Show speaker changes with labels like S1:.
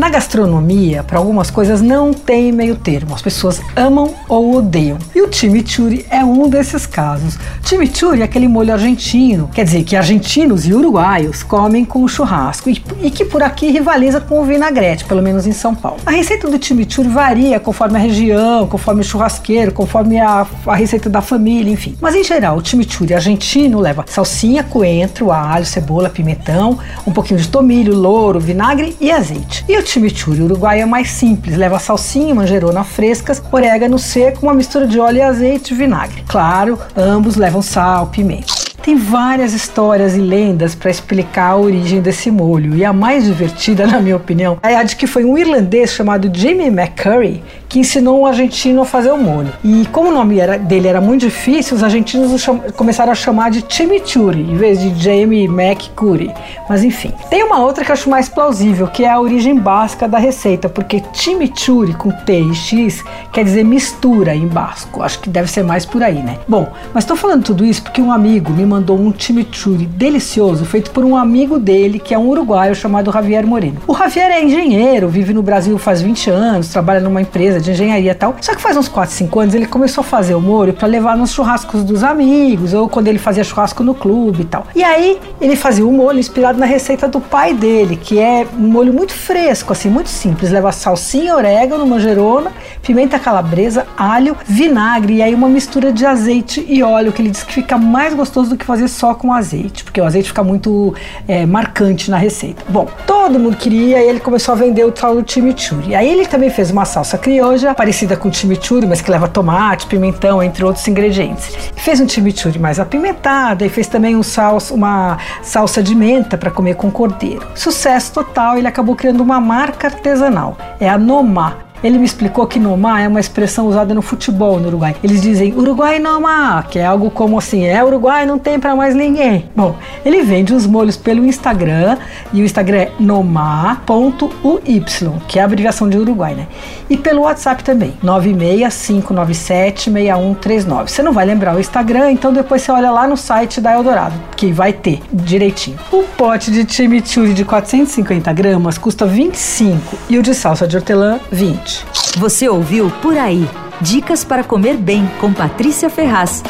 S1: Na gastronomia, para algumas coisas não tem meio termo. As pessoas amam ou odeiam. E o chimichurri é um desses casos. Chimichurri é aquele molho argentino, quer dizer, que argentinos e uruguaios comem com churrasco e, e que por aqui rivaliza com o vinagrete, pelo menos em São Paulo. A receita do chimichurri varia conforme a região, conforme o churrasqueiro, conforme a, a receita da família, enfim. Mas em geral, o chimichurri argentino leva salsinha, coentro, alho, cebola, pimentão, um pouquinho de tomilho, louro, vinagre e azeite. E o chimichurri uruguaio é mais simples, leva salsinha, manjerona frescas, orégano seco, uma mistura de óleo e azeite e vinagre. Claro, ambos levam sal, pimenta. Tem várias histórias e lendas para explicar a origem desse molho, e a mais divertida, na minha opinião, é a de que foi um irlandês chamado Jimmy McCurry que ensinou um argentino a fazer o molho. E como o nome era, dele era muito difícil, os argentinos começaram a chamar de chimichurri, em vez de Jamie McCurry. Mas enfim. Tem uma outra que eu acho mais plausível, que é a origem básica da receita, porque chimichurri com T e X quer dizer mistura em basco. Acho que deve ser mais por aí, né? Bom, mas estou falando tudo isso porque um amigo me mandou um chimichurri delicioso feito por um amigo dele, que é um uruguaio chamado Javier Moreno. O Javier é engenheiro, vive no Brasil faz 20 anos, trabalha numa empresa de engenharia e tal. Só que faz uns 4, 5 anos ele começou a fazer o molho para levar nos churrascos dos amigos ou quando ele fazia churrasco no clube e tal. E aí ele fazia o molho inspirado na receita do pai dele, que é um molho muito fresco, assim, muito simples. Leva salsinha, orégano, manjerona, pimenta calabresa, alho, vinagre e aí uma mistura de azeite e óleo que ele diz que fica mais gostoso do que fazer só com azeite, porque o azeite fica muito é, marcante na receita. Bom, todo mundo queria e ele começou a vender o tal do chimichurri. Aí ele também fez uma salsa crioula soja, parecida com chimichurri, mas que leva tomate, pimentão, entre outros ingredientes. Fez um chimichurri mais apimentado e fez também um salsa, uma salsa de menta para comer com cordeiro. Sucesso total, ele acabou criando uma marca artesanal. É a Nomá ele me explicou que nomar é uma expressão usada no futebol no Uruguai. Eles dizem Uruguai nomar, que é algo como assim, é Uruguai, não tem para mais ninguém. Bom, ele vende os molhos pelo Instagram e o Instagram é nomar.uy, que é a abreviação de Uruguai, né? E pelo WhatsApp também, 965976139. Você não vai lembrar o Instagram, então depois você olha lá no site da Eldorado, que vai ter direitinho. O pote de chimichurri de 450 gramas custa 25 e o de salsa de hortelã 20.
S2: Você ouviu Por Aí. Dicas para comer bem com Patrícia Ferraz.